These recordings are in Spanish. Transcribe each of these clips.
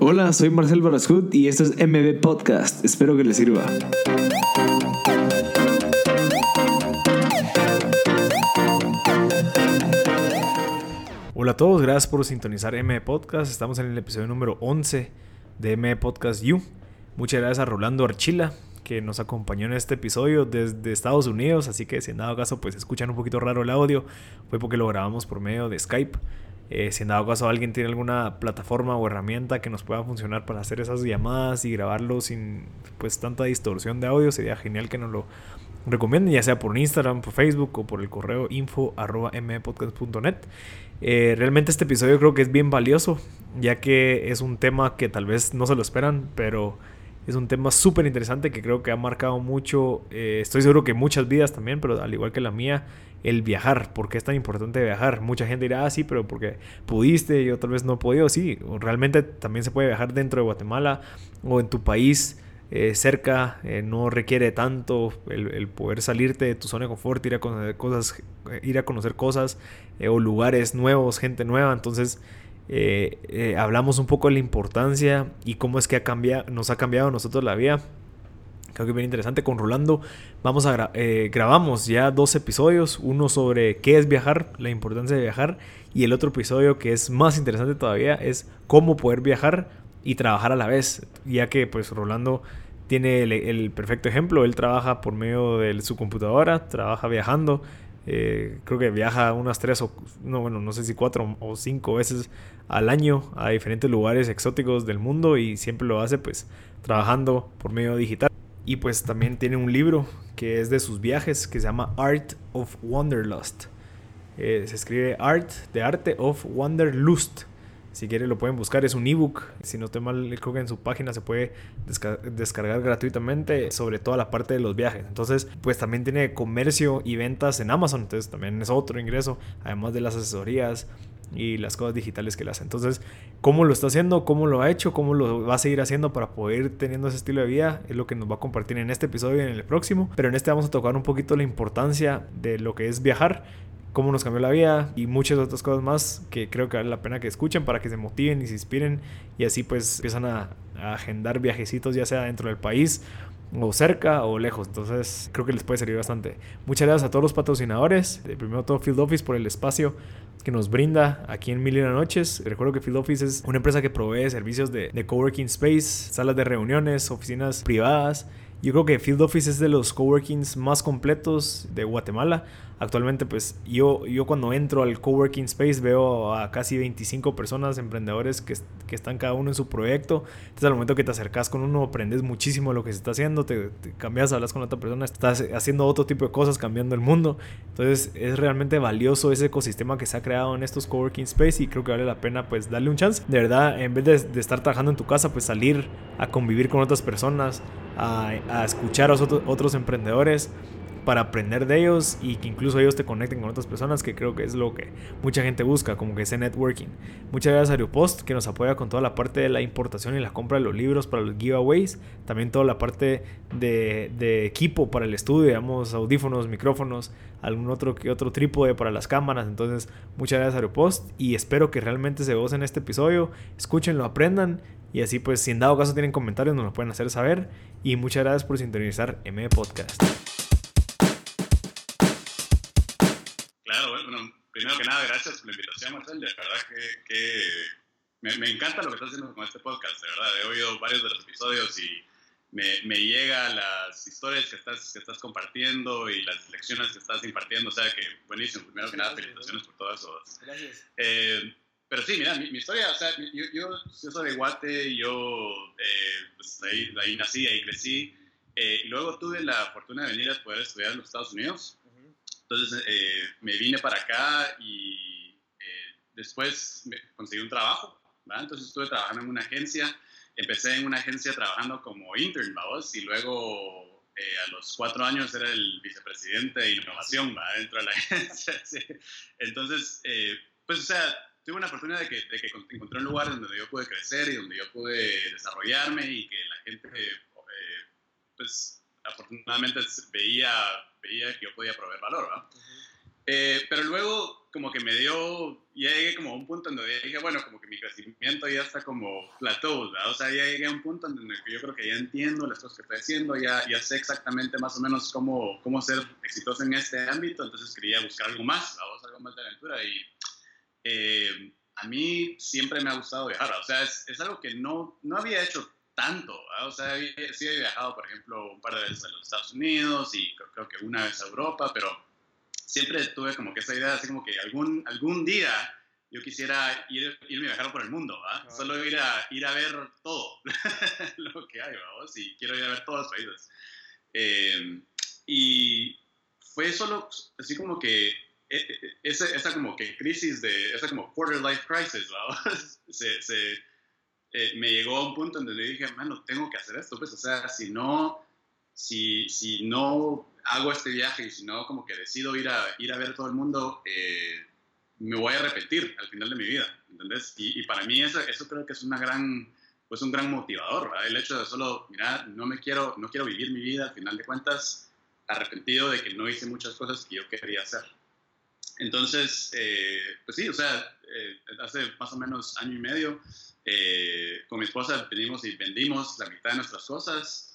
Hola, soy Marcel Barascut y esto es MB Podcast. Espero que les sirva. Hola a todos, gracias por sintonizar MB Podcast. Estamos en el episodio número 11 de MB Podcast You. Muchas gracias a Rolando Archila que nos acompañó en este episodio desde Estados Unidos, así que si en dado caso pues escuchan un poquito raro el audio, fue porque lo grabamos por medio de Skype. Eh, si en dado caso alguien tiene alguna plataforma o herramienta que nos pueda funcionar para hacer esas llamadas y grabarlo sin pues tanta distorsión de audio, sería genial que nos lo recomienden, ya sea por Instagram, por Facebook o por el correo info arroba mpodcast.net. Eh, realmente este episodio creo que es bien valioso, ya que es un tema que tal vez no se lo esperan, pero es un tema súper interesante que creo que ha marcado mucho, eh, estoy seguro que muchas vidas también, pero al igual que la mía, el viajar. ¿Por qué es tan importante viajar? Mucha gente dirá, ah, sí, pero porque pudiste, yo tal vez no he podido. Sí, realmente también se puede viajar dentro de Guatemala o en tu país. Eh, cerca, eh, no requiere tanto el, poder salirte de tu zona de confort, ir a conocer cosas, ir a conocer cosas o lugares nuevos, gente nueva. Entonces, eh, eh, hablamos un poco de la importancia y cómo es que ha cambiado, nos ha cambiado a nosotros la vida. Creo que es bien interesante. Con Rolando vamos a eh, grabamos ya dos episodios. Uno sobre qué es viajar, la importancia de viajar. Y el otro episodio que es más interesante todavía es cómo poder viajar y trabajar a la vez. Ya que pues Rolando tiene el perfecto ejemplo. Él trabaja por medio de su computadora, trabaja viajando eh, creo que viaja unas tres o no, bueno, no sé si cuatro o cinco veces al año a diferentes lugares exóticos del mundo y siempre lo hace pues trabajando por medio digital. Y pues también tiene un libro que es de sus viajes que se llama Art of Wanderlust. Eh, se escribe Art de Arte of Wanderlust. Si quieren lo pueden buscar, es un ebook. Si no estoy mal, creo que en su página se puede descargar gratuitamente sobre toda la parte de los viajes. Entonces, pues también tiene comercio y ventas en Amazon. Entonces también es otro ingreso, además de las asesorías y las cosas digitales que le hace. Entonces, cómo lo está haciendo, cómo lo ha hecho, cómo lo va a seguir haciendo para poder ir teniendo ese estilo de vida, es lo que nos va a compartir en este episodio y en el próximo. Pero en este vamos a tocar un poquito la importancia de lo que es viajar cómo nos cambió la vida y muchas otras cosas más que creo que vale la pena que escuchen para que se motiven y se inspiren y así pues empiezan a, agendar viajecitos ya sea dentro del país o cerca o lejos. Entonces creo que les puede servir bastante. Muchas gracias a todos los patrocinadores. De primero todo Field Office por el espacio que nos brinda aquí en Mil y Noches. Recuerdo que Field Office es una empresa que provee servicios de, de coworking space, salas de reuniones, oficinas privadas yo creo que Field Office es de los coworkings más completos de Guatemala. Actualmente, pues yo, yo cuando entro al coworking space veo a casi 25 personas, emprendedores que, que están cada uno en su proyecto. Entonces, al momento que te acercas con uno, aprendes muchísimo de lo que se está haciendo, te, cambias, hablas con otra persona, estás haciendo otro tipo de cosas, cambiando el mundo. Entonces, es realmente valioso ese ecosistema que se ha creado en estos coworking space y creo que vale la pena, pues, darle un chance. De verdad, en vez de, estar trabajando en tu casa, pues salir a convivir con otras personas a, escuchar a otros, otros emprendedores para aprender de ellos y que incluso ellos te conecten con otras personas, que creo que es lo que mucha gente busca, como que ese networking. Muchas gracias a Aeropost, que nos apoya con toda la parte de la importación y la compra de los libros para los giveaways, también toda la parte de, equipo para el estudio, digamos, audífonos, micrófonos, algún otro, otro trípode para las cámaras. Entonces, muchas gracias a Aeropost y espero que realmente se gocen este episodio, escúchenlo, aprendan y así pues si en dado caso tienen comentarios nos lo pueden hacer saber. Y muchas gracias por sintonizar M Podcast. Primero que nada, gracias por la invitación, Marcel. De verdad que, me, encanta lo que estás haciendo con este podcast. De verdad, he oído varios de los episodios y me, me llega las historias que estás, que estás compartiendo y las lecciones que estás impartiendo. O sea que buenísimo. Primero que nada, felicitaciones por todo eso. Gracias. Eh, pero sí, mira, mi, historia, o sea, yo, yo, soy de Guate, yo eh, pues ahí, ahí, nací, ahí crecí. Eh, y luego tuve la fortuna de venir a poder estudiar en los Estados Unidos. Entonces eh, me vine para acá y después me conseguí un trabajo. ¿verdad? Entonces estuve trabajando en una agencia. Empecé en una agencia trabajando como intern, ¿vamos? Y luego a los cuatro años era el vicepresidente de innovación ¿verdad? dentro de la agencia. Sí. Entonces, pues, o sea, tuve una oportunidad de que, de que, encontré un lugar donde yo pude crecer y donde yo pude desarrollarme y que la gente, eh, pues afortunadamente veía, veía que yo podía proveer valor, ¿verdad? eh, pero luego, como que me dio, ya llegué como a un punto en donde dije, bueno, como que mi crecimiento ya está como plateau, ¿verdad? O sea, ya llegué a un punto en donde yo creo que ya entiendo las cosas que estoy haciendo, ya, ya sé exactamente más o menos cómo, cómo ser exitoso en este ámbito, entonces quería buscar algo más, ¿verdad? algo más de aventura y eh, a mí siempre me ha gustado viajar, o sea, es, es algo que no, no había hecho tanto, o sea, sí he viajado, por ejemplo, un par de veces a los Estados Unidos y creo, que una vez a Europa, pero siempre tuve como que esa idea, así como que algún, algún día yo quisiera ir, irme a viajar por el mundo. Solo ir a, ir a ver todo lo que hay, vamos, y quiero ir a ver todos los países. Eh, y fue solo así como que e, e, esa, esa como que crisis de, esa como quarter life crisis, se, se eh, me llegó a un punto donde le dije, mano, tengo que hacer esto, pues, o sea, si no, si, si no hago este viaje y si no, como que decido ir a, ir a ver todo el mundo, eh, me voy a repetir al final de mi vida, ¿entendés? Y, para mí eso, eso, creo que es una gran, pues un gran motivador. El hecho de solo, mira, no me quiero, no quiero vivir mi vida, al final de cuentas, arrepentido de que no hice muchas cosas que yo quería hacer. Entonces, eh, pues sí, o sea, eh, hace más o menos año y medio, eh, con mi esposa venimos y vendimos la mitad de nuestras cosas,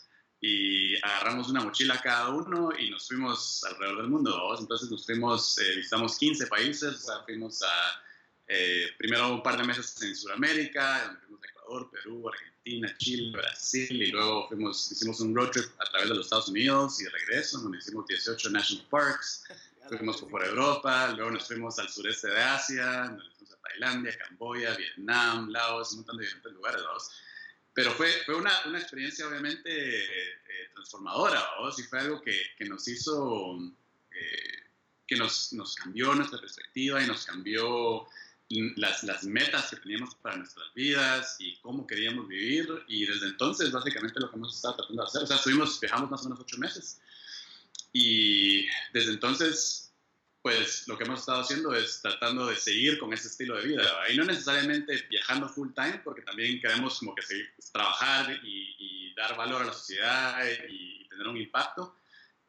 y agarramos una mochila cada uno y nos fuimos alrededor del mundo. Entonces nos fuimos, eh, visitamos 15 países, o sea, fuimos a eh, primero un par de meses en Sudamérica, donde fuimos a Ecuador, Perú, Argentina, Chile, Brasil y luego fuimos, hicimos un road trip a través de los Estados Unidos y de regreso, donde hicimos 18 national parks. Fuimos por Europa, luego nos fuimos al sureste de Asia, Tailandia, Camboya, Vietnam, Laos, un montón de diferentes lugares. ¿no? pero fue, fue una, una experiencia obviamente eh, transformadora, ¿no? Sí fue algo que, que nos hizo, eh, que nos, nos, cambió nuestra perspectiva y nos cambió las, las, metas que teníamos para nuestras vidas y cómo queríamos vivir y desde entonces básicamente lo que hemos estado tratando de hacer, o sea, estuvimos, viajamos más o menos ocho meses y desde entonces pues lo que hemos estado haciendo es tratando de seguir con ese estilo de vida. Y no necesariamente viajando full time, porque también queremos como que seguir, pues, trabajar y, dar valor a la sociedad y, tener un impacto.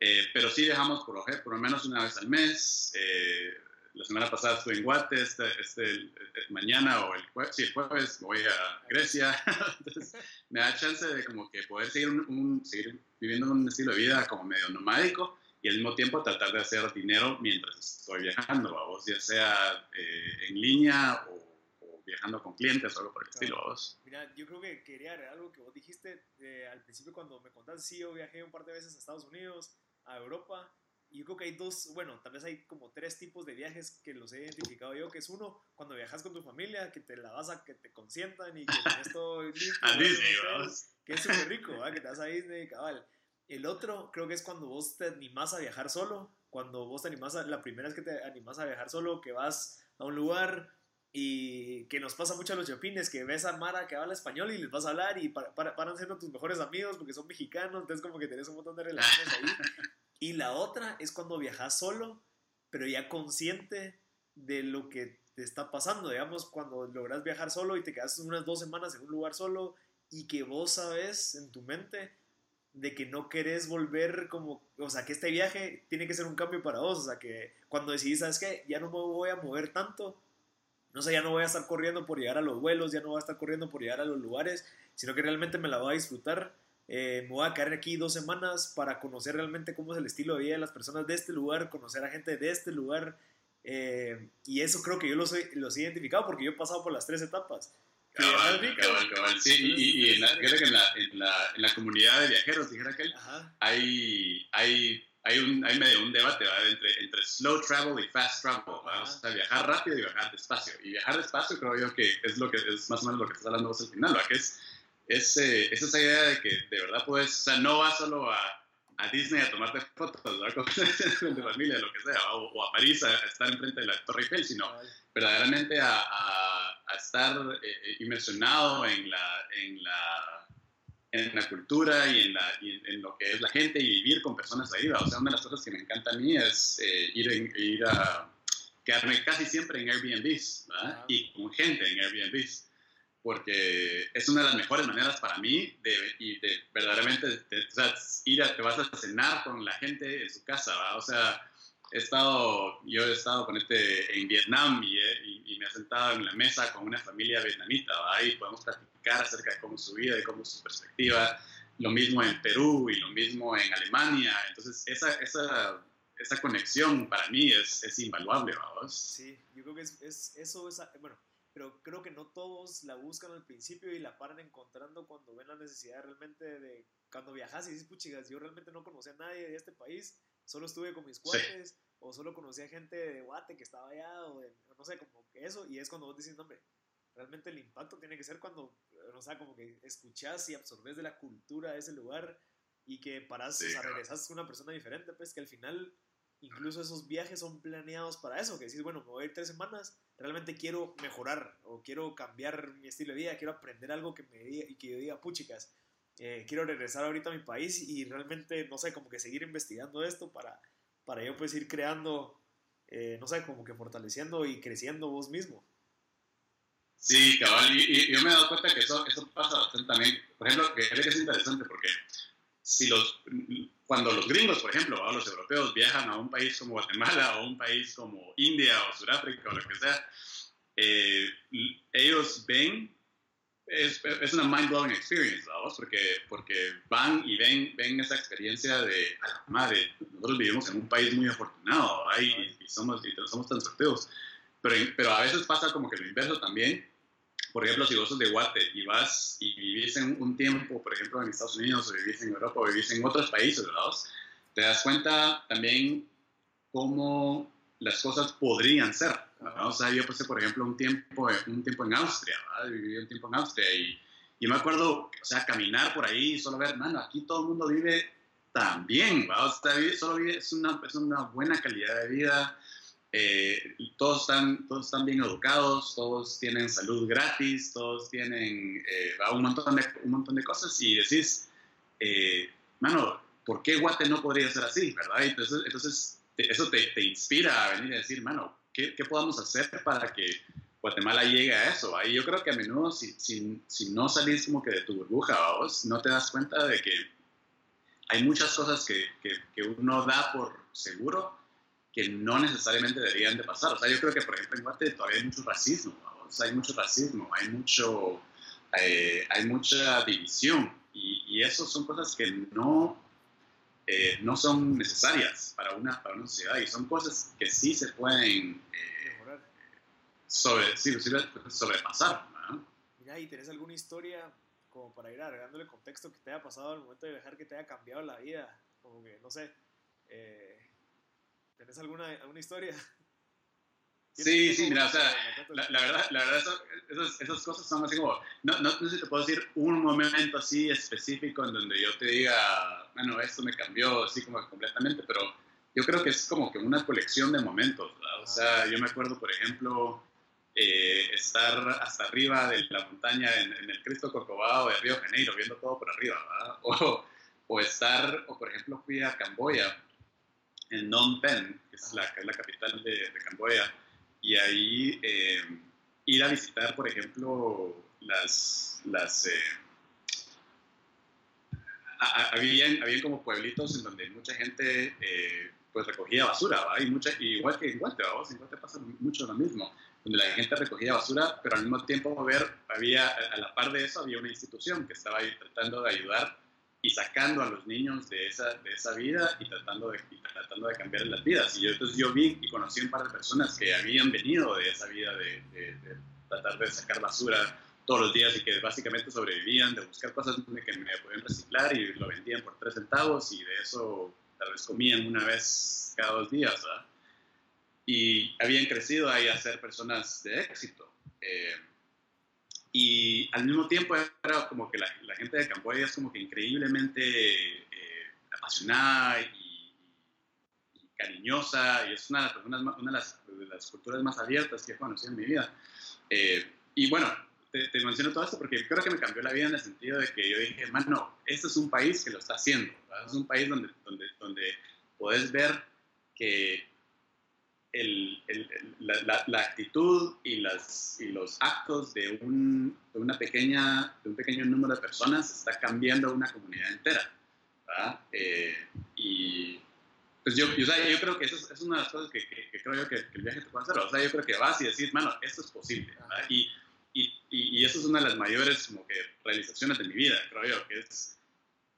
Eh, pero sí viajamos por, lo menos una vez al mes. Eh, la semana pasada estuve en Guate, este, este, mañana o el jueves, sí, el jueves voy a Grecia. Me da chance de como que poder seguir, seguir viviendo un estilo de vida como medio nomádico y al mismo tiempo tratar de hacer dinero mientras estoy viajando, vos, ya sea eh, en línea o, o, viajando con clientes o algo por el claro. estilo, vos. Mira, yo creo que quería agregar algo que vos dijiste eh, al principio cuando me contaste, sí, yo viajé un par de veces a Estados Unidos, a Europa, y yo creo que hay dos, bueno, tal vez hay como tres tipos de viajes que los he identificado yo, que es uno, cuando viajas con tu familia, que te la vas a que te consientan y que tenés todo listo, a Disney, que es súper rico, ¿verdad? que te vas a Disney, cabal. El otro creo que es cuando vos te animás a viajar solo, cuando vos te animás a, la primera vez que te animás a viajar solo, que vas a un lugar y que nos pasa mucho a los chopines, que ves a Mara que habla español y les vas a hablar y para, para, paran siendo tus mejores amigos porque son mexicanos, entonces como que tenés un montón de relaciones ahí. Y la otra es cuando viajas solo, pero ya consciente de lo que te está pasando, digamos, cuando logras viajar solo y te quedas unas dos semanas en un lugar solo y que vos sabes en tu mente de que no querés volver como, o sea, que este viaje tiene que ser un cambio para vos, o sea, que cuando decidís, ¿sabes qué? Ya no me voy a mover tanto, no sé, ya no voy a estar corriendo por llegar a los vuelos, ya no voy a estar corriendo por llegar a los lugares, sino que realmente me la voy a disfrutar. Eh, me voy a quedar aquí dos semanas para conocer realmente cómo es el estilo de vida de las personas de este lugar, conocer a gente de este lugar. Eh, y eso creo que yo los los he identificado porque yo he pasado por las tres etapas. Cabal, cabal, cabal, sí, y, y, y en, la, en, la, en, la, en, la, comunidad de viajeros, dijera que hay, hay, hay, un, hay medio un debate entre, entre slow travel y fast travel, o sea, viajar rápido y viajar despacio. Y viajar despacio creo yo que es, lo que, es más o menos lo que estás hablando vos al final, ¿verdad? que es, es, eh, es, esa idea de que de verdad puedes, o sea, no vas solo a, a Disney a tomarte fotos ¿verdad? con tu familia, lo que sea, o, o, a París a, estar enfrente de la Torre Eiffel, sino verdaderamente a, a a estar eh, inmersionado en la, en, la, en la cultura y en, la, y en, lo que es la gente y vivir con personas ahí. O sea, una de las cosas que me encanta a mí es eh, ir, en, ir a quedarme casi siempre en Airbnbs ¿verdad? y con gente en Airbnbs porque es una de las mejores maneras para mí de, y de verdaderamente de, o sea, ir a, te vas a cenar con la gente en su casa, ¿verdad? o sea, he estado, yo he estado con este, en Vietnam y, y, me he sentado en la mesa con una familia vietnamita, ahí podemos platicar acerca de cómo su vida, de cómo es su perspectiva, lo mismo en Perú y lo mismo en Alemania, entonces esa, esa, esa conexión para mí es, es invaluable. Sí, yo creo que es, es eso, es, bueno, pero creo que no todos la buscan al principio y la paran encontrando cuando ven la necesidad realmente de, cuando viajas y dices, puchigas, yo realmente no conocía a nadie de este país, solo estuve con mis cuates, o solo conocía gente de Guate que estaba allá, o no sé, como que eso, y es cuando vos decís, hombre, realmente el impacto tiene que ser cuando, no sé, como que escuchás y absorbes de la cultura de ese lugar, y que paras, o sea, una persona diferente, pues que al final incluso esos viajes son planeados para eso, que decís, bueno, me voy a ir tres semanas, realmente quiero mejorar o quiero cambiar mi estilo de vida, quiero aprender algo que me diga y que yo diga, puchicas, eh, quiero regresar ahorita a mi país y realmente, no sé, como que seguir investigando esto para, para yo pues ir creando, eh, no sé, como que fortaleciendo y creciendo vos mismo. Sí, cabal, y, yo me he dado cuenta que eso, eso pasa bastante también. Por ejemplo, que es interesante porque si los, cuando los gringos, por ejemplo, o los europeos viajan a un país como Guatemala o un país como India o Sudáfrica o lo que sea, eh, ellos ven, es, es una mind-blowing experience, ¿vamos? Porque, porque van y ven, ven esa experiencia de, a la madre, nosotros vivimos en un país muy afortunado y, y, somos, y somos tan sorteos, pero, pero a veces pasa como que lo inverso también, por ejemplo, si vos sos de Guate y vas y vivís en un tiempo, por ejemplo, en Estados Unidos, o vivís en Europa, o vivís en otros países, ¿verdad? Te das cuenta también cómo las cosas podrían ser. ¿verdad? O sea, yo pasé, por ejemplo, un tiempo, un tiempo en Austria, ¿verdad? Viví un tiempo en Austria y, y me acuerdo, o sea, caminar por ahí y solo ver, mano, aquí todo el mundo vive tan bien, ¿verdad? O sea, solo vive, es una, es una buena calidad de vida, eh, todos, están, todos están bien educados, todos tienen salud gratis, todos tienen eh, un, montón de, un montón de cosas y decís, eh, mano, ¿por qué Guate no podría ser así? ¿verdad? Entonces, entonces eso te, te, inspira a venir y decir, mano, ¿qué, ¿qué, podemos hacer para que Guatemala llegue a eso? Ahí yo creo que a menudo si, si, si no salís como que de tu burbuja, vos no te das cuenta de que hay muchas cosas que, que, que uno da por seguro que no necesariamente deberían de pasar. O sea, yo creo que, por ejemplo, en Guate todavía hay mucho racismo, o sea, hay mucho racismo, hay, mucho, eh, hay mucha división, y, y eso son cosas que no, eh, no son necesarias para una, para una sociedad, y son cosas que sí se pueden eh, sobre, sí, sobrepasar. ¿no? Mira, ¿y tenés alguna historia como para ir agregándole contexto que te haya pasado al momento de viajar, que te haya cambiado la vida? Como que, no sé, eh, ¿Tenés alguna, alguna historia? Sí, sí, mira, o sea, la, la verdad, la verdad esas, esas, cosas son así como, no, no, sé si te puedo decir un momento así específico en donde yo te diga, bueno, esto me cambió así como completamente, pero yo creo que es como que una colección de momentos, ¿verdad? O sea, yo me acuerdo, por ejemplo, eh, estar hasta arriba de la montaña en, en, el Cristo Corcovado de Río Janeiro, viendo todo por arriba, ¿verdad? O, o estar, o por ejemplo fui a Camboya en Phnom Penh, que es la, que es la capital de, de, Camboya, y ahí eh, ir a visitar, por ejemplo, las... las eh, habían, habían como pueblitos en donde mucha gente eh, pues recogía basura, ¿va? Y mucha, igual que en Guate, ¿va? en Guate pasa mucho lo mismo, donde la gente recogía basura, pero al mismo tiempo ver, había, a la par de eso había una institución que estaba ahí tratando de ayudar y sacando a los niños de esa, de esa vida y tratando de, y tratando de cambiar las vidas. Y yo, entonces yo vi y conocí un par de personas que habían venido de esa vida de, de, de, tratar de sacar basura todos los días y que básicamente sobrevivían de buscar cosas que me podían reciclar y lo vendían por tres centavos y de eso tal vez comían una vez cada dos días. ¿verdad? Y habían crecido ahí a ser personas de éxito. Eh, y al mismo tiempo era como que la, la gente de Camboya es como que increíblemente eh, apasionada y, y, cariñosa, y es una de las, personas, una de las, de las, culturas más abiertas que he conocido en mi vida. Eh, y bueno, te, te, menciono todo esto porque creo que me cambió la vida en el sentido de que yo dije, no, este es un país que lo está haciendo, ¿verdad? es un país donde, donde, donde puedes ver que el, el, la, la, la, actitud y, las, y, los actos de un, de, una pequeña, de un pequeño número de personas está cambiando una comunidad entera. Eh, y, pues yo, yo, yo creo que eso es, es, una de las cosas que, que, que creo yo que, que, el viaje te puede hacer. O sea, yo creo que vas y decís, mano, esto es posible. Y, y, y, eso es una de las mayores como que, realizaciones de mi vida, creo yo, que es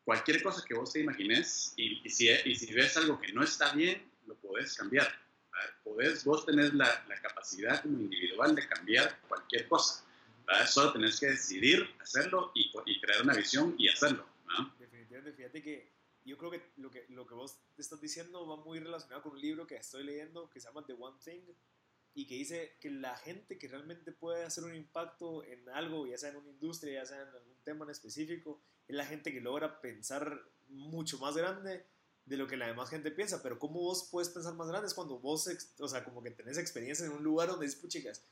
cualquier cosa que vos te imagines y, y, si, si ves algo que no está bien, lo podés cambiar. ¿Verdad? Podés, vos tenés la, la, capacidad como individual de cambiar cualquier cosa. ¿verdad? Solo tenés que decidir hacerlo y, y crear una visión y hacerlo. ¿no? Definitivamente, fíjate que yo creo que lo, que lo que vos estás diciendo va muy relacionado con un libro que estoy leyendo que se llama The One Thing y que dice que la gente que realmente puede hacer un impacto en algo, ya sea en una industria, ya sea en algún tema en específico, es la gente que logra pensar mucho más grande de lo que la demás gente piensa. Pero ¿cómo vos puedes pensar más grande? Es cuando vos, o sea, como que tenés experiencia en un lugar donde dices, chicas,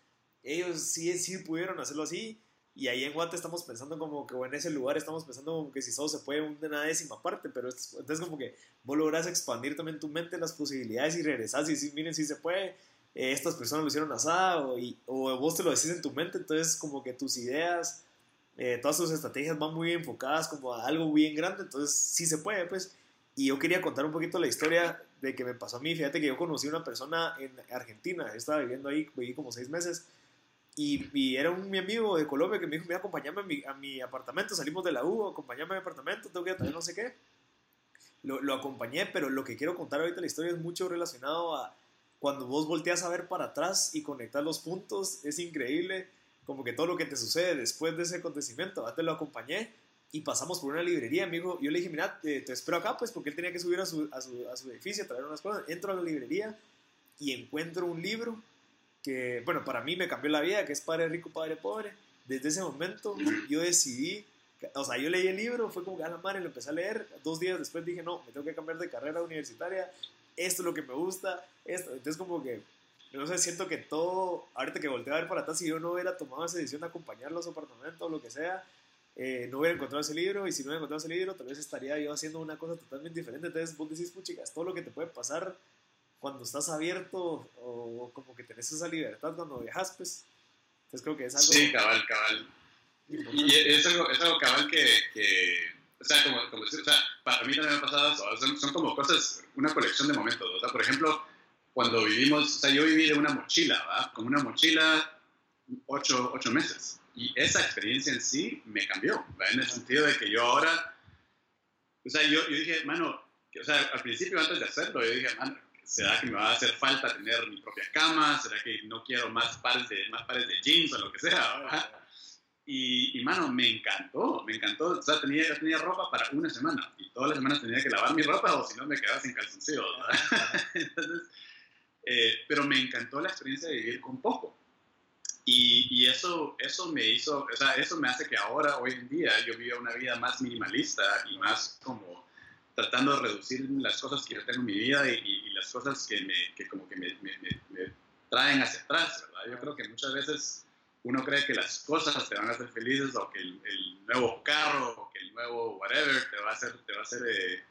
ellos sí, sí pudieron hacerlo así. Y ahí en Guate estamos pensando como que, o en ese lugar estamos pensando como que si solo se puede una décima parte, pero es, entonces como que vos lográs expandir también tu mente las posibilidades y regresás y decís, miren, si se puede, eh, estas personas lo hicieron asado, y, o vos te lo decís en tu mente, entonces como que tus ideas, eh, todas tus estrategias van muy enfocadas como a algo bien grande, entonces sí se puede, pues. Y yo quería contar un poquito la historia de que me pasó a mí. Fíjate que yo conocí a una persona en Argentina, yo estaba viviendo ahí, viví como seis meses, y, y, era un mi amigo de Colombia que me dijo, mira, acompáñame a mi, a mi apartamento, salimos de la U, acompáñame a mi apartamento, tengo que ir a no sé qué. Lo, lo, acompañé, pero lo que quiero contar ahorita la historia es mucho relacionado a cuando vos volteas a ver para atrás y conectar los puntos, es increíble, como que todo lo que te sucede después de ese acontecimiento, te lo acompañé y pasamos por una librería, amigo, yo le dije, mira, te, te espero acá, pues, porque él tenía que subir a su, a su, a su edificio a traer unas cosas, entro a la librería y encuentro un libro que, bueno, para mí me cambió la vida, que es Padre Rico, Padre Pobre. Desde ese momento yo decidí, o sea, yo leí el libro, fue como que a la madre, lo empecé a leer, dos días después dije, no, me tengo que cambiar de carrera universitaria, esto es lo que me gusta, esto. Entonces como que, no sé, siento que todo, ahorita que volteé a ver para atrás, si yo no hubiera tomado esa decisión de acompañarlo a su apartamento o lo que sea, eh, no hubiera encontrado ese libro, y si no hubiera encontrado ese libro, tal vez estaría yo haciendo una cosa totalmente diferente. Entonces vos decís, puchicas, todo lo que te puede pasar cuando estás abierto o como que tenés esa libertad cuando viajas, pues. Entonces creo que es algo. Sí, cabal, cabal. Y es algo, es algo cabal que, que o sea, como, como, o sea, para mí también me ha pasado, son, son como cosas, una colección de momentos. O sea, por ejemplo, cuando vivimos, o sea, yo viví de una mochila, ¿va? Con una mochila ocho, ocho meses. Y esa experiencia en sí me cambió, ¿va? En el sentido de que yo ahora, o sea, yo, yo dije, mano, que, o sea, al principio antes de hacerlo, yo dije, mano, ¿será que me va a hacer falta tener mi propia cama? ¿Será que no quiero más pares de, más pares de jeans o lo que sea? Y, y, mano, me encantó, me encantó. O sea, tenía, yo tenía ropa para una semana y todas las semanas tenía que lavar mi ropa o si no me quedaba sin calzoncillos. Entonces, eh, pero me encantó la experiencia de vivir con poco. Y, y, eso, eso me hizo, o sea, eso me hace que ahora, hoy en día, yo viva una vida más minimalista y más como tratando de reducir las cosas que yo tengo en mi vida y, y, y las cosas que, me, que como que me, me, me, traen hacia atrás, ¿verdad? Yo creo que muchas veces uno cree que las cosas te van a hacer felices o que el, el nuevo carro o que el nuevo whatever te va a hacer, te va a hacer, eh,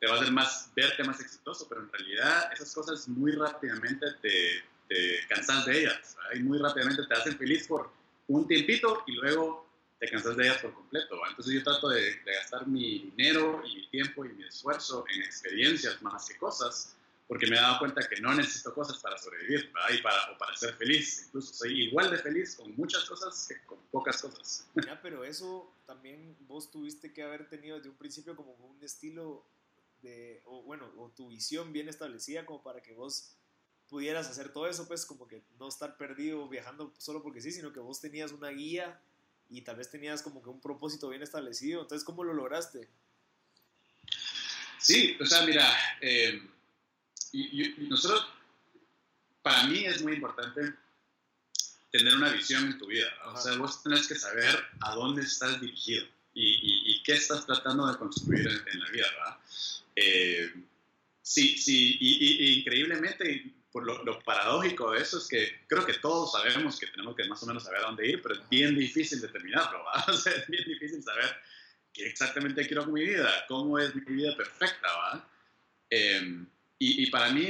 te va a hacer más, verte más exitoso, pero en realidad esas cosas muy rápidamente te, te cansas de ellas, ¿verdad? y muy rápidamente te hacen feliz por un tiempito y luego te cansas de ellas por completo. ¿va? Entonces yo trato de, de, gastar mi dinero y mi tiempo y mi esfuerzo en experiencias más que cosas, porque me he dado cuenta que no necesito cosas para sobrevivir y para, o para ser feliz. Incluso soy igual de feliz con muchas cosas que con pocas cosas. Ya, pero eso también vos tuviste que haber tenido desde un principio como un estilo de, o bueno, o tu visión bien establecida como para que vos pudieras hacer todo eso, pues como que no estar perdido viajando solo porque sí, sino que vos tenías una guía y tal vez tenías como que un propósito bien establecido. Entonces, ¿cómo lo lograste? Sí, o sea, mira, eh, y, y nosotros, para mí es muy importante tener una visión en tu vida. O sea, vos tenés que saber a dónde estás dirigido y, y, y qué estás tratando de construir en, en la vida, ¿verdad? Eh, sí, sí, y, increíblemente, por lo, lo, paradójico de eso es que creo que todos sabemos que tenemos que más o menos saber a dónde ir, pero es bien difícil determinarlo, ¿va? O sea, es bien difícil saber qué exactamente quiero con mi vida, cómo es mi vida perfecta, ¿va? Eh, y, y, para mí,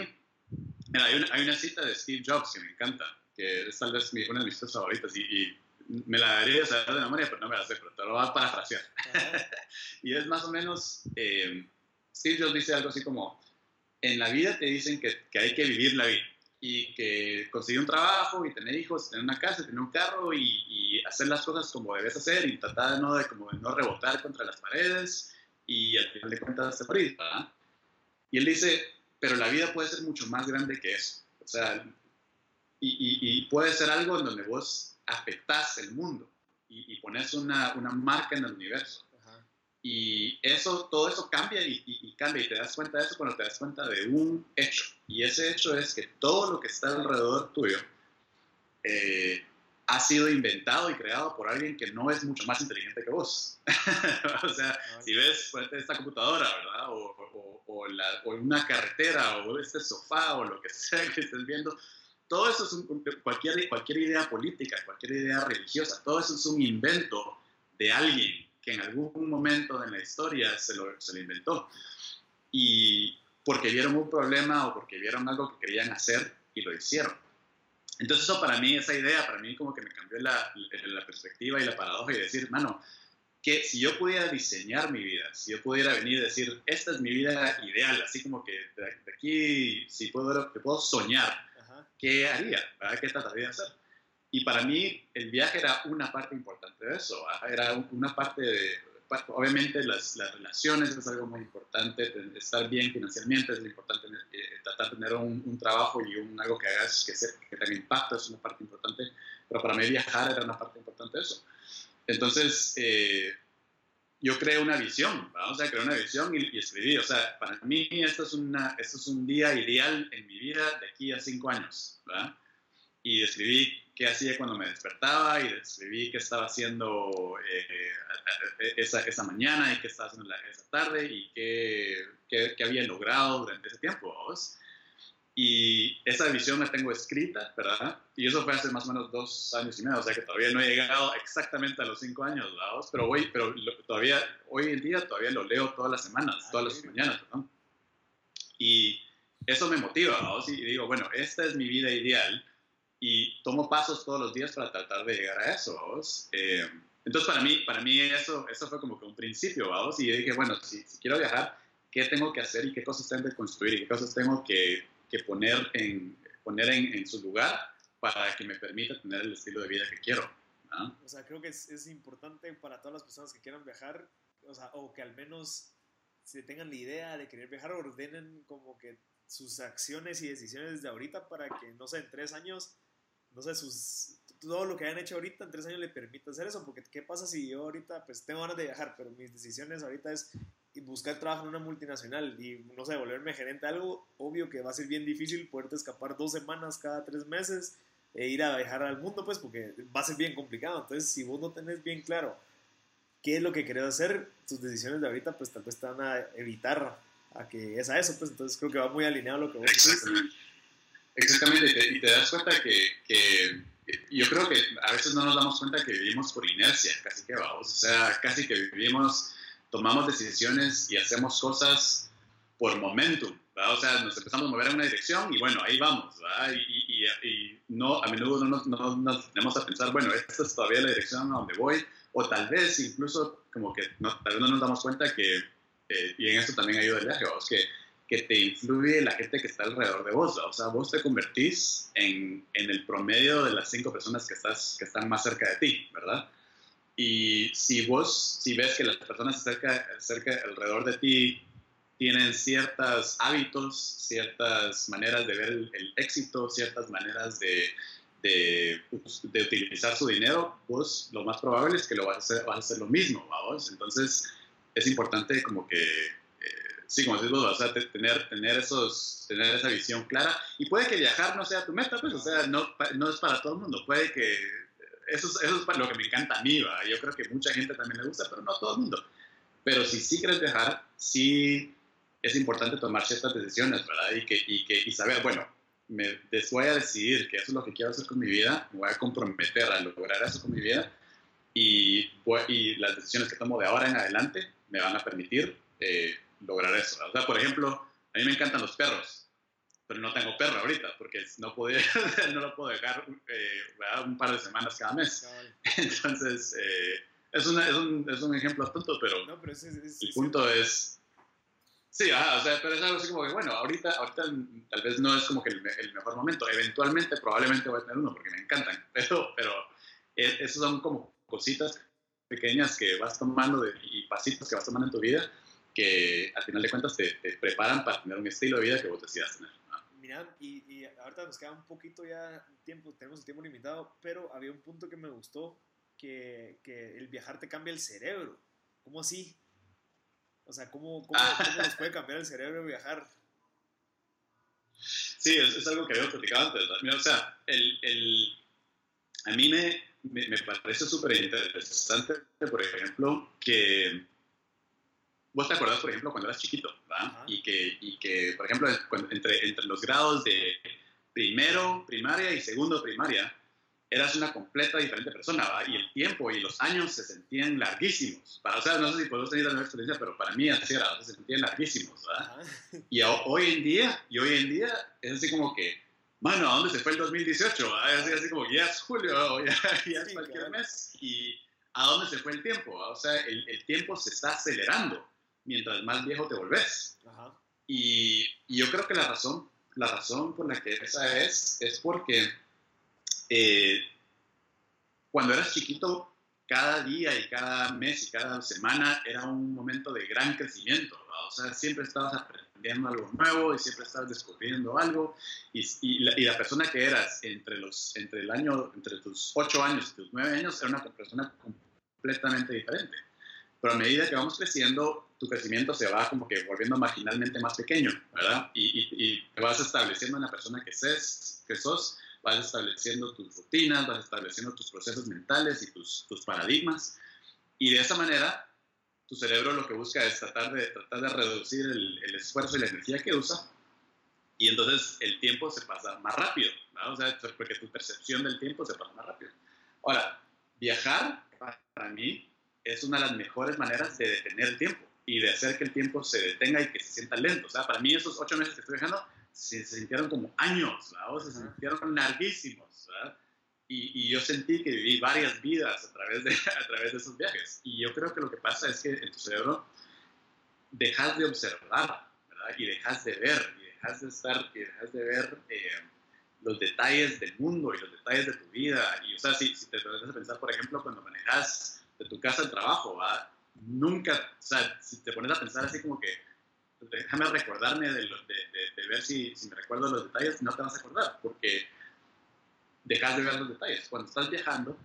mira, hay, una, hay, una, cita de Steve Jobs que me encanta, que es tal vez mi, una de mis citas favoritas, y, y, me la debería saber de memoria, pero no me la sé, pero te lo voy a parafrasear. y es más o menos, eh, Steve Jobs dice algo así como, en la vida te dicen que, que hay que vivir la vida y que conseguir un trabajo y tener hijos, tener una casa, tener un carro y, y hacer las cosas como debes hacer y tratar no, de, como de no rebotar contra las paredes y al final de cuentas te morís, ¿verdad? Y él dice, pero la vida puede ser mucho más grande que eso. O sea, y, y, y puede ser algo en donde vos afectás el mundo y, y pones una, una, marca en el universo. Y eso, todo eso cambia y, y, cambia y te das cuenta de eso cuando te das cuenta de un hecho. Y ese hecho es que todo lo que está alrededor tuyo eh, ha sido inventado y creado por alguien que no es mucho más inteligente que vos. o sea, si ves esta computadora, ¿verdad? O, o, o, la, o, una carretera, o este sofá, o lo que sea que estés viendo, todo eso es un, cualquier, cualquier idea política, cualquier idea religiosa, todo eso es un invento de alguien que en algún momento en la historia se lo, se lo inventó. Y porque vieron un problema o porque vieron algo que querían hacer y lo hicieron. Entonces eso para mí, esa idea, para mí como que me cambió la, la perspectiva y la paradoja y decir, mano, que si yo pudiera diseñar mi vida, si yo pudiera venir y decir, esta es mi vida ideal, así como que de, aquí, si puedo, que puedo soñar, Ajá. ¿qué haría? ¿verdad? ¿Qué trataría de hacer? Y para mí el viaje era una parte importante de eso, era una parte de, obviamente las, las, relaciones es algo muy importante, estar bien financieramente es muy importante, eh, tratar de tener un, un, trabajo y un, algo que hagas que, se, que tenga impacto es una parte importante, pero para mí viajar era una parte importante de eso. Entonces, eh, yo creé una visión, vamos a crear una visión y, y, escribí, o sea, para mí esto es, una, esto es un día ideal en mi vida de aquí a cinco años, ¿verdad? Y escribí qué hacía cuando me despertaba y escribí qué estaba haciendo eh, esa, esa, mañana y qué estaba haciendo la, esa tarde y qué, qué, qué, había logrado durante ese tiempo. ¿vos? Y esa visión la tengo escrita, ¿verdad? Y eso fue hace más o menos dos años y medio, o sea que todavía no he llegado exactamente a los cinco años, ¿verdad? Pero, hoy, pero lo, todavía, hoy en día todavía lo leo todas las semanas, ah, todas las mañanas, ¿verdad? Y eso me motiva, ¿verdad? Y digo, bueno, esta es mi vida ideal y tomo pasos todos los días para tratar de llegar a eso. Eh, entonces, para mí, para mí eso, eso fue como que un principio, ¿vamos? Y yo dije, bueno, si, si, quiero viajar, ¿qué tengo que hacer y qué cosas tengo que construir y qué cosas tengo que, que poner, en, poner en, en, su lugar para que me permita tener el estilo de vida que quiero? ¿no? O sea, creo que es, es, importante para todas las personas que quieran viajar, o, sea, o que al menos se tengan la idea de querer viajar, ordenen como que sus acciones y decisiones desde ahorita para que, no sé, en tres años no sé, sus, todo lo que hayan hecho ahorita en tres años le permite hacer eso, porque ¿qué pasa si yo ahorita, pues tengo ganas de viajar, pero mis decisiones ahorita es buscar trabajo en una multinacional y, no sé, volverme gerente de algo, obvio que va a ser bien difícil poderte escapar dos semanas cada tres meses e ir a viajar al mundo, pues, porque va a ser bien complicado. Entonces, si vos no tenés bien claro qué es lo que querés hacer, tus decisiones de ahorita, pues tal vez te van a evitar a que es a eso, pues entonces creo que va muy alineado lo que vos decís. Exactamente, y te, das cuenta que, que, yo creo que a veces no nos damos cuenta que vivimos por inercia, casi que vamos, o sea, casi que vivimos, tomamos decisiones y hacemos cosas por momentum, ¿verdad? o sea, nos empezamos a mover en una dirección y bueno, ahí vamos, ¿verdad? Y, y, y no, a menudo no nos, no nos tenemos a pensar, bueno, esta es todavía la dirección a donde voy, o tal vez incluso como que no, tal vez no nos damos cuenta que, eh, y en esto también ayuda el viaje, vamos, que que te influye la gente que está alrededor de vos. O sea, vos te convertís en, en, el promedio de las cinco personas que, estás, que están más cerca de ti, ¿verdad? Y si vos, si ves que las personas cerca, cerca alrededor de ti tienen ciertos hábitos, ciertas maneras de ver el, éxito, ciertas maneras de, de, de, utilizar su dinero, vos lo más probable es que lo vas a hacer, lo mismo. Entonces es importante como que sí, como decís vos, o sea, tener, tener, esos, tener esa visión clara. Y puede que viajar no sea tu meta, pues, o sea, no, no es para todo el mundo. Puede que. Eso es, eso es lo que me encanta a mí, ¿va? Yo creo que mucha gente también le gusta, pero no a todo el mundo. Pero si sí quieres viajar, sí es importante tomar ciertas decisiones, ¿verdad? Y, que, y, que, y saber, bueno, me voy a decidir que eso es lo que quiero hacer con mi vida, me voy a comprometer a lograr eso con mi vida y, y las decisiones que tomo de ahora en adelante me van a permitir eh, lograr eso. O sea, por ejemplo, a mí me encantan los perros, pero no tengo perro ahorita porque no, podía, no lo puedo dejar eh, un par de semanas cada mes. Entonces, eh, es, una, es, un, es, un, ejemplo tonto, pero, no, pero es, el punto es, Sí, ajá, o sea, pero es algo así como que, bueno, ahorita, ahorita tal vez no es como que el, mejor momento. Eventualmente, probablemente voy a tener uno porque me encantan. Pero, pero e, esos son como cositas pequeñas que vas tomando de, y pasitos que vas tomando en tu vida que al final de cuentas te, preparan para tener un estilo de vida que vos decidas tener. Mira, y, y, ahorita nos queda un poquito ya tiempo, tenemos el tiempo limitado, pero había un punto que me gustó, que, que el viajar te cambia el cerebro. ¿Cómo así? O sea, ¿cómo, cómo, cómo nos puede cambiar el cerebro viajar? Sí, es, algo que había platicado antes. Mira, o sea, el, el, a mí me, me, me parece súper interesante, por ejemplo, que vos te acordás, por ejemplo, cuando eras chiquito, ¿verdad? Y que, y que, por ejemplo, entre, entre los grados de primero primaria y segundo primaria, eras una completa diferente persona, ¿verdad? Y el tiempo y los años se sentían larguísimos. Para, o sea, no sé si podemos tener la nueva experiencia, pero para mí así era, se sentían larguísimos, ¿verdad? Y hoy en día, y hoy en día es así como que, mano, ¿a dónde se fue el 2018? Así, así como, ya es julio, ya, ya es cualquier mes, y ¿a dónde se fue el tiempo? O sea, el, el tiempo se está acelerando mientras más viejo te volvés. Y, yo creo que la razón, la razón por la que esa es, es porque eh, cuando eras chiquito, cada día y cada mes y cada semana era un momento de gran crecimiento. O sea, siempre estabas aprendiendo algo nuevo y siempre estabas descubriendo algo. Y, y, la, persona que eras entre, los, entre el año, entre tus ocho años y tus nueve años, era una persona completamente diferente. Pero a medida que vamos creciendo, tu crecimiento se va como que volviendo marginalmente más pequeño, ¿verdad? Y, y, te vas estableciendo en la persona que, ses, que sos, vas estableciendo tus rutinas, vas estableciendo tus procesos mentales y tus, tus paradigmas. Y de esa manera, tu cerebro lo que busca es tratar de, tratar de reducir el, el esfuerzo y la energía que usa. Y entonces el tiempo se pasa más rápido, ¿verdad? O sea, porque tu percepción del tiempo se pasa más rápido. Ahora, viajar para mí es una de las mejores maneras de detener el tiempo y de hacer que el tiempo se detenga y que se sienta lento. O sea, para mí esos ocho meses que estoy viajando se, sintieron como años, o se sintieron larguísimos. Y, y, yo sentí que viví varias vidas a través, de, a través de esos viajes. Y yo creo que lo que pasa es que en tu cerebro dejas de observar ¿verdad? y dejas de ver y dejas de estar y dejas de ver eh, los detalles del mundo y los detalles de tu vida. Y, o sea, si, si te pones a pensar, por ejemplo, cuando manejas de tu casa al trabajo, ¿va? Nunca, o sea, si te pones a pensar así como que, déjame recordarme de, ver si, si, me recuerdo los detalles, no te vas a acordar, porque dejas de ver los detalles. Cuando estás viajando,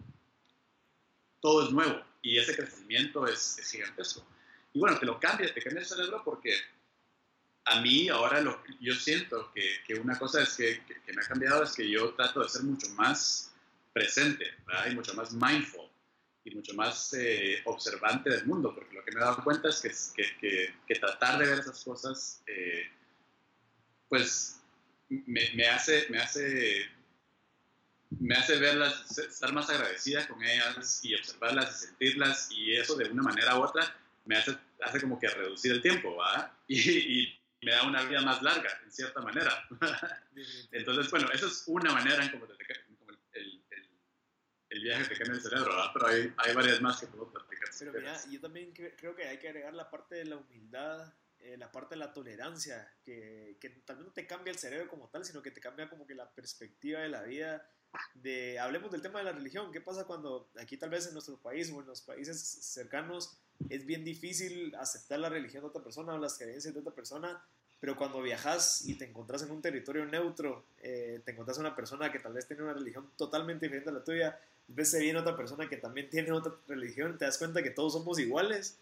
todo es nuevo y ese crecimiento es, es gigantesco. Y bueno, te lo cambia, te cambia el cerebro porque a mí ahora lo, yo siento que, una cosa es que, me ha cambiado es que yo trato de ser mucho más presente y mucho más mindful y mucho más eh, observante del mundo, porque lo que me he dado cuenta es que, que, que, tratar de ver esas cosas, eh, pues me, me, hace, me, hace, me hace verlas, estar más agradecida con ellas y observarlas y sentirlas, y eso de una manera u otra me hace, hace como que reducir el tiempo, ¿va? Y, y me da una vida más larga, en cierta manera. Entonces, bueno, eso es una manera en cómo te, el viaje que cambia el cerebro, ¿verdad? Pero hay, hay varias más que puedo platicar. Pero mira, yo también creo que hay que agregar la parte de la humildad, eh, la parte de la tolerancia, que, que también no te cambia el cerebro como tal, sino que te cambia como que la perspectiva de la vida. De, hablemos del tema de la religión, ¿qué pasa cuando aquí tal vez en nuestro país o en los países cercanos es bien difícil aceptar la religión de otra persona o las creencias de otra persona? pero cuando viajas y te encontrás en un territorio neutro, eh, te encontrás una persona que tal vez tiene una religión totalmente diferente a la tuya, ves se viene otra persona que también tiene otra religión, te das cuenta que todos somos iguales,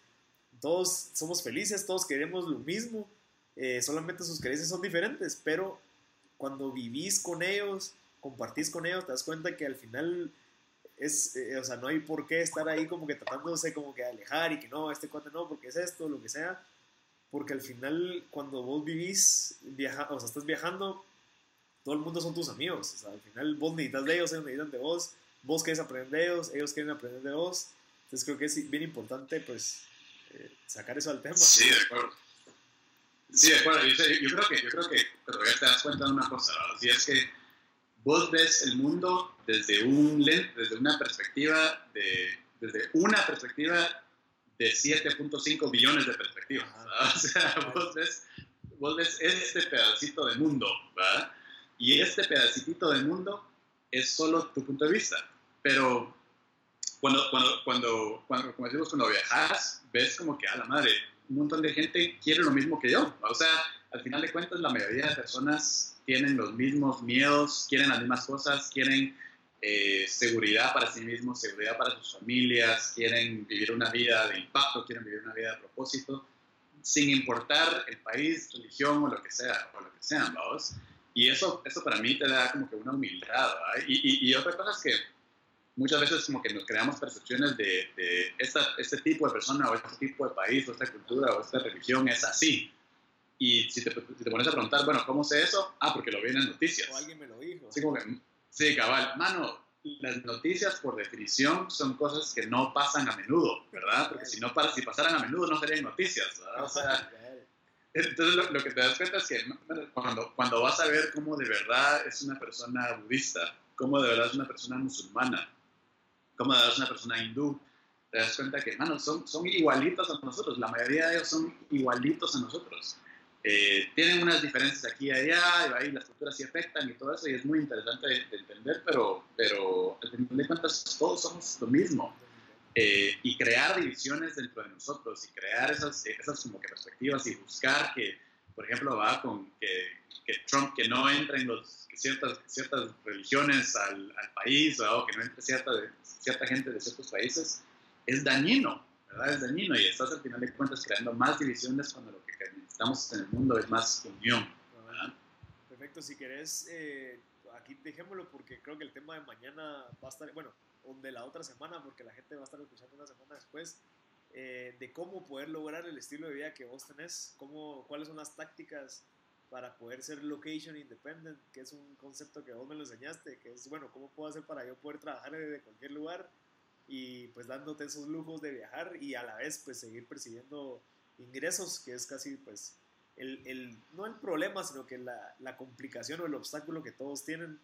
todos somos felices, todos queremos lo mismo, eh, solamente sus creencias son diferentes, pero cuando vivís con ellos, compartís con ellos, te das cuenta que al final es, eh, o sea, no hay por qué estar ahí como que tratándose como que alejar y que no, este cuate no, porque es esto, lo que sea, porque al final cuando vos vivís, viaja, o sea, estás viajando, todo el mundo son tus amigos, o sea, al final vos necesitas de ellos, ellos necesitan de vos, vos querés aprender de ellos, ellos quieren aprender de vos. Entonces creo que es bien importante pues eh, sacar eso al tema. Sí, de acuerdo. Sí, de acuerdo. Yo, creo que, yo creo que ya te das cuenta de una cosa, si es que vos ves el mundo desde, un desde una perspectiva de, desde una perspectiva de 7.5 billones de perspectivas. O sea, vos ves, vos ves este pedacito de mundo, ¿verdad? Y este pedacito de mundo es solo tu punto de vista. Pero cuando, cuando, cuando, cuando como decimos, cuando viajas, ves como que a la madre, un montón de gente quiere lo mismo que yo. O sea, al final de cuentas, la mayoría de personas tienen los mismos miedos, quieren las mismas cosas, quieren eh, seguridad para sí mismos, seguridad para sus familias, quieren vivir una vida de impacto, quieren vivir una vida de propósito, sin importar el país, religión o lo que sea, o lo que sean, vamos. Y eso, eso para mí te da como que una humildad, y, y, otra cosa es que muchas veces como que nos creamos percepciones de, de esta, este tipo de persona o este tipo de país o esta cultura o esta religión es así. Y si te, si te pones a preguntar, bueno, ¿cómo sé eso? Ah, porque lo vi en las noticias. O alguien me lo dijo. Sí, como que, sí, cabal. Mano, las noticias por definición son cosas que no pasan a menudo, ¿verdad? Porque si, no, si pasaran a menudo no serían noticias, ¿verdad? O sea, entonces lo, que te das cuenta es que cuando, vas a ver cómo de verdad es una persona budista, cómo de verdad es una persona musulmana, cómo de verdad es una persona hindú, te das cuenta que, mano, son, son igualitos a nosotros, la mayoría de ellos son igualitos a nosotros. Eh, tienen unas diferencias aquí y allá, y ahí las culturas sí afectan y todo eso, y es muy interesante de, entender, pero, pero al final de cuentas todos somos lo mismo. Eh, y crear divisiones dentro de nosotros y crear esas, esas como que perspectivas y buscar que, por ejemplo, va con que, que Trump que no entre en los, ciertas, ciertas religiones al, al país o que no entre cierta, cierta gente de ciertos países, es dañino, ¿verdad? Es dañino y estás al final de cuentas creando más divisiones cuando lo que estamos en el mundo es más unión. Perfecto, si querés, eh, aquí dejémoslo porque creo que el tema de mañana va a estar, bueno, o de la otra semana, porque la gente va a estar escuchando una semana después, eh, de cómo poder lograr el estilo de vida que vos tenés, cómo, cuáles son las tácticas para poder ser location independent, que es un concepto que vos me lo enseñaste, que es, bueno, cómo puedo hacer para yo poder trabajar desde cualquier lugar y pues dándote esos lujos de viajar y a la vez pues seguir persiguiendo ingresos, que es casi pues el, el, no el problema, sino que la, la, complicación o el obstáculo que todos tienen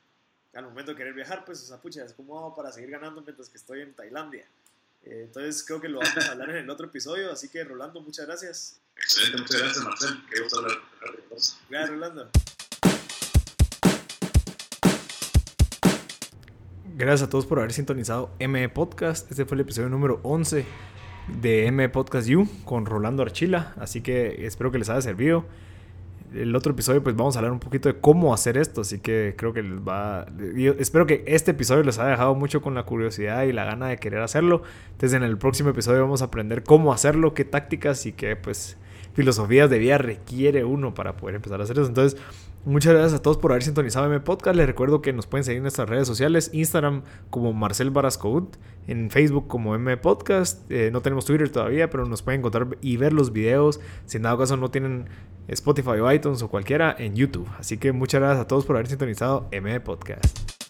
al momento de querer viajar, pues, o sea, pucha, es como hago para seguir ganando mientras que estoy en Tailandia. Eh, entonces creo que lo vamos a hablar en el otro episodio, así que Rolando, muchas gracias. Excelente, muchas gracias Marcel, qué gusto hablar. Gracias Rolando. Gracias a todos por haber sintonizado ME Podcast. Este fue el episodio número 11 de M Podcast You con Rolando Archila. Así que espero que les haya servido. El otro episodio pues vamos a hablar un poquito de cómo hacer esto, así que creo que les va... espero que este episodio les haya dejado mucho con la curiosidad y la gana de querer hacerlo. Entonces en el próximo episodio vamos a aprender cómo hacerlo, qué tácticas y qué pues filosofías de vida requiere uno para poder empezar a hacer eso. Entonces Muchas gracias a todos por haber sintonizado mi podcast. Les recuerdo que nos pueden seguir en nuestras redes sociales: Instagram como Marcel Barascout, en Facebook como M Podcast. Eh, no tenemos Twitter todavía, pero nos pueden encontrar y ver los videos. Si en dado caso no tienen Spotify o iTunes o cualquiera, en YouTube. Así que muchas gracias a todos por haber sintonizado M Podcast.